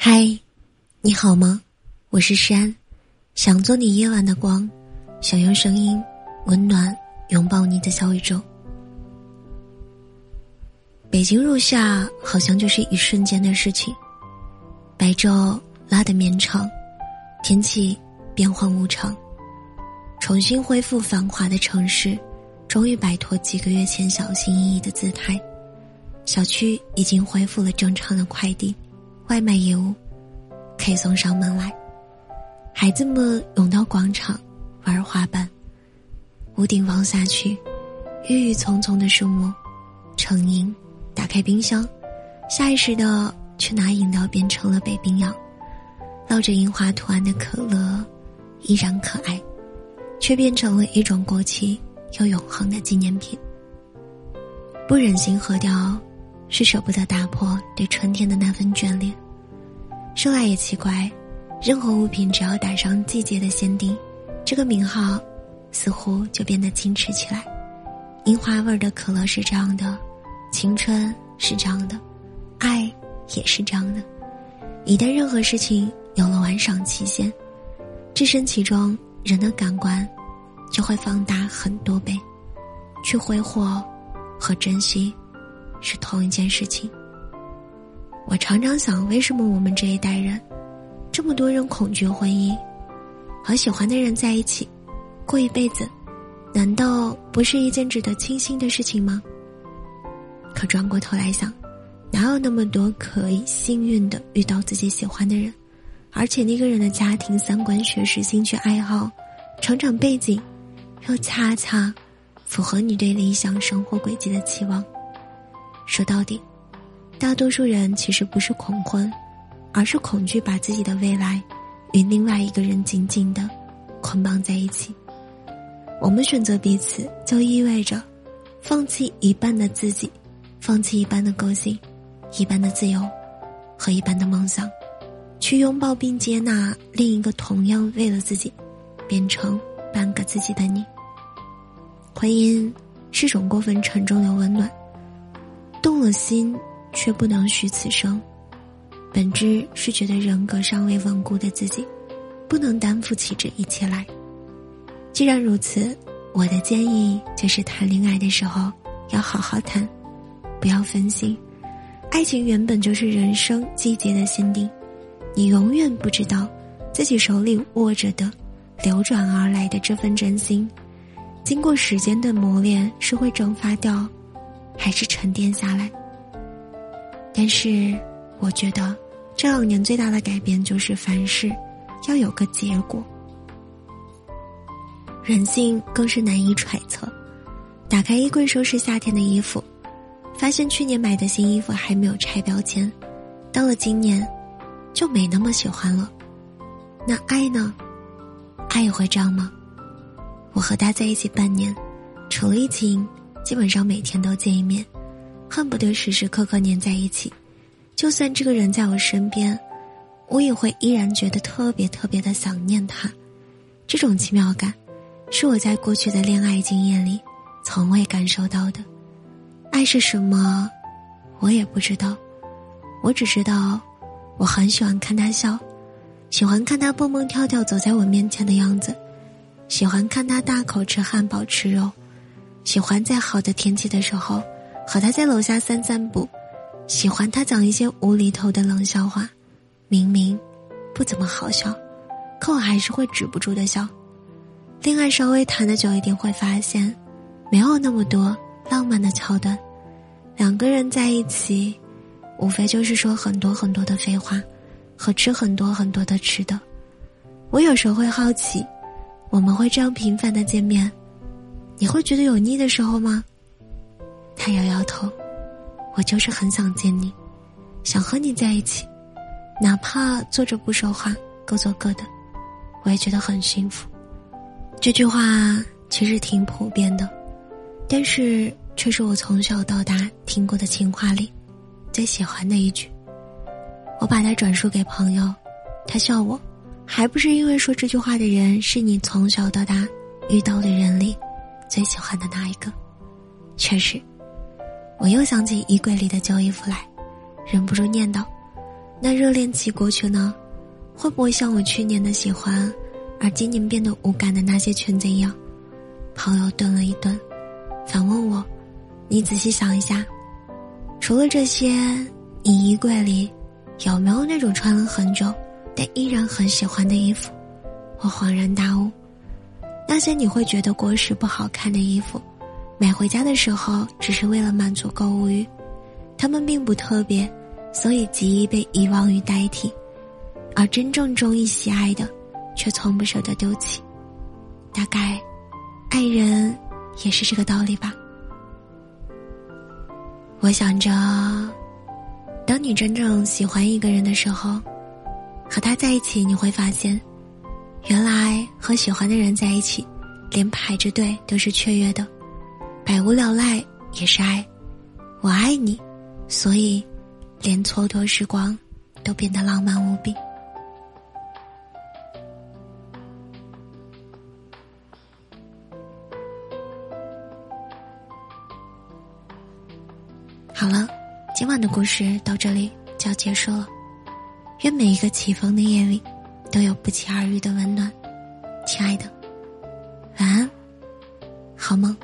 嗨，你好吗？我是山，想做你夜晚的光，想用声音温暖拥抱你的小宇宙。北京入夏好像就是一瞬间的事情，白昼拉得绵长，天气变幻无常，重新恢复繁华的城市，终于摆脱几个月前小心翼翼的姿态，小区已经恢复了正常的快递。外卖业务可以送上门来，孩子们涌到广场玩滑板，屋顶望下去，郁郁葱葱的树木，成荫。打开冰箱，下意识的去拿饮料变成了北冰洋，烙着樱花图案的可乐依然可爱，却变成了一种过期又永恒的纪念品。不忍心喝掉。是舍不得打破对春天的那份眷恋。说来也奇怪，任何物品只要打上季节的限定，这个名号似乎就变得矜持起来。樱花味儿的可乐是这样的，青春是这样的，爱也是这样的。一旦任何事情有了完赏期限，置身其中，人的感官就会放大很多倍，去挥霍和珍惜。是同一件事情。我常常想，为什么我们这一代人，这么多人恐惧婚姻，和喜欢的人在一起，过一辈子，难道不是一件值得庆幸的事情吗？可转过头来想，哪有那么多可以幸运的遇到自己喜欢的人，而且那个人的家庭、三观、学识、兴趣爱好、成长背景，又恰恰符合你对理想生活轨迹的期望。说到底，大多数人其实不是恐婚，而是恐惧把自己的未来与另外一个人紧紧的捆绑在一起。我们选择彼此，就意味着放弃一半的自己，放弃一半的个性，一半的自由和一半的梦想，去拥抱并接纳另一个同样为了自己变成半个自己的你。婚姻是种过分沉重的温暖。动了心，却不能许此生，本质是觉得人格尚未稳固的自己，不能担负起这一切来。既然如此，我的建议就是谈恋爱的时候要好好谈，不要分心。爱情原本就是人生季节的限定，你永远不知道自己手里握着的流转而来的这份真心，经过时间的磨练是会蒸发掉。还是沉淀下来。但是，我觉得这两年最大的改变就是凡事要有个结果。人性更是难以揣测。打开衣柜收拾夏天的衣服，发现去年买的新衣服还没有拆标签，到了今年就没那么喜欢了。那爱呢？爱也会这样吗？我和他在一起半年，除了疫情。基本上每天都见一面，恨不得时时刻刻黏在一起。就算这个人在我身边，我也会依然觉得特别特别的想念他。这种奇妙感，是我在过去的恋爱经验里从未感受到的。爱是什么？我也不知道。我只知道，我很喜欢看他笑，喜欢看他蹦蹦跳跳走在我面前的样子，喜欢看他大口吃汉堡吃肉。喜欢在好的天气的时候，和他在楼下散散步；喜欢他讲一些无厘头的冷笑话，明明不怎么好笑，可我还是会止不住的笑。恋爱稍微谈的久一点，会发现没有那么多浪漫的桥段，两个人在一起，无非就是说很多很多的废话，和吃很多很多的吃的。我有时候会好奇，我们会这样频繁的见面。你会觉得有腻的时候吗？他摇摇头，我就是很想见你，想和你在一起，哪怕坐着不说话，各做各的，我也觉得很幸福。这句话其实挺普遍的，但是却是我从小到大听过的情话里最喜欢的一句。我把它转述给朋友，他笑我，还不是因为说这句话的人是你从小到大遇到的人里。最喜欢的那一个，确实，我又想起衣柜里的旧衣服来，忍不住念叨：“那热恋期过去呢，会不会像我去年的喜欢，而今年变得无感的那些裙子一样？朋友顿了一顿，反问我：“你仔细想一下，除了这些，你衣柜里有没有那种穿了很久但依然很喜欢的衣服？”我恍然大悟，那些你会觉得过时不好看的衣服，买回家的时候只是为了满足购物欲，它们并不特别，所以极易被遗忘与代替，而真正中意喜爱的，却从不舍得丢弃。大概，爱人也是这个道理吧。我想着，当你真正喜欢一个人的时候，和他在一起，你会发现。原来和喜欢的人在一起，连排着队都是雀跃的，百无聊赖也是爱。我爱你，所以连蹉跎时光都变得浪漫无比。好了，今晚的故事到这里就要结束了。愿每一个起风的夜里。都有不期而遇的温暖，亲爱的，晚安，好梦。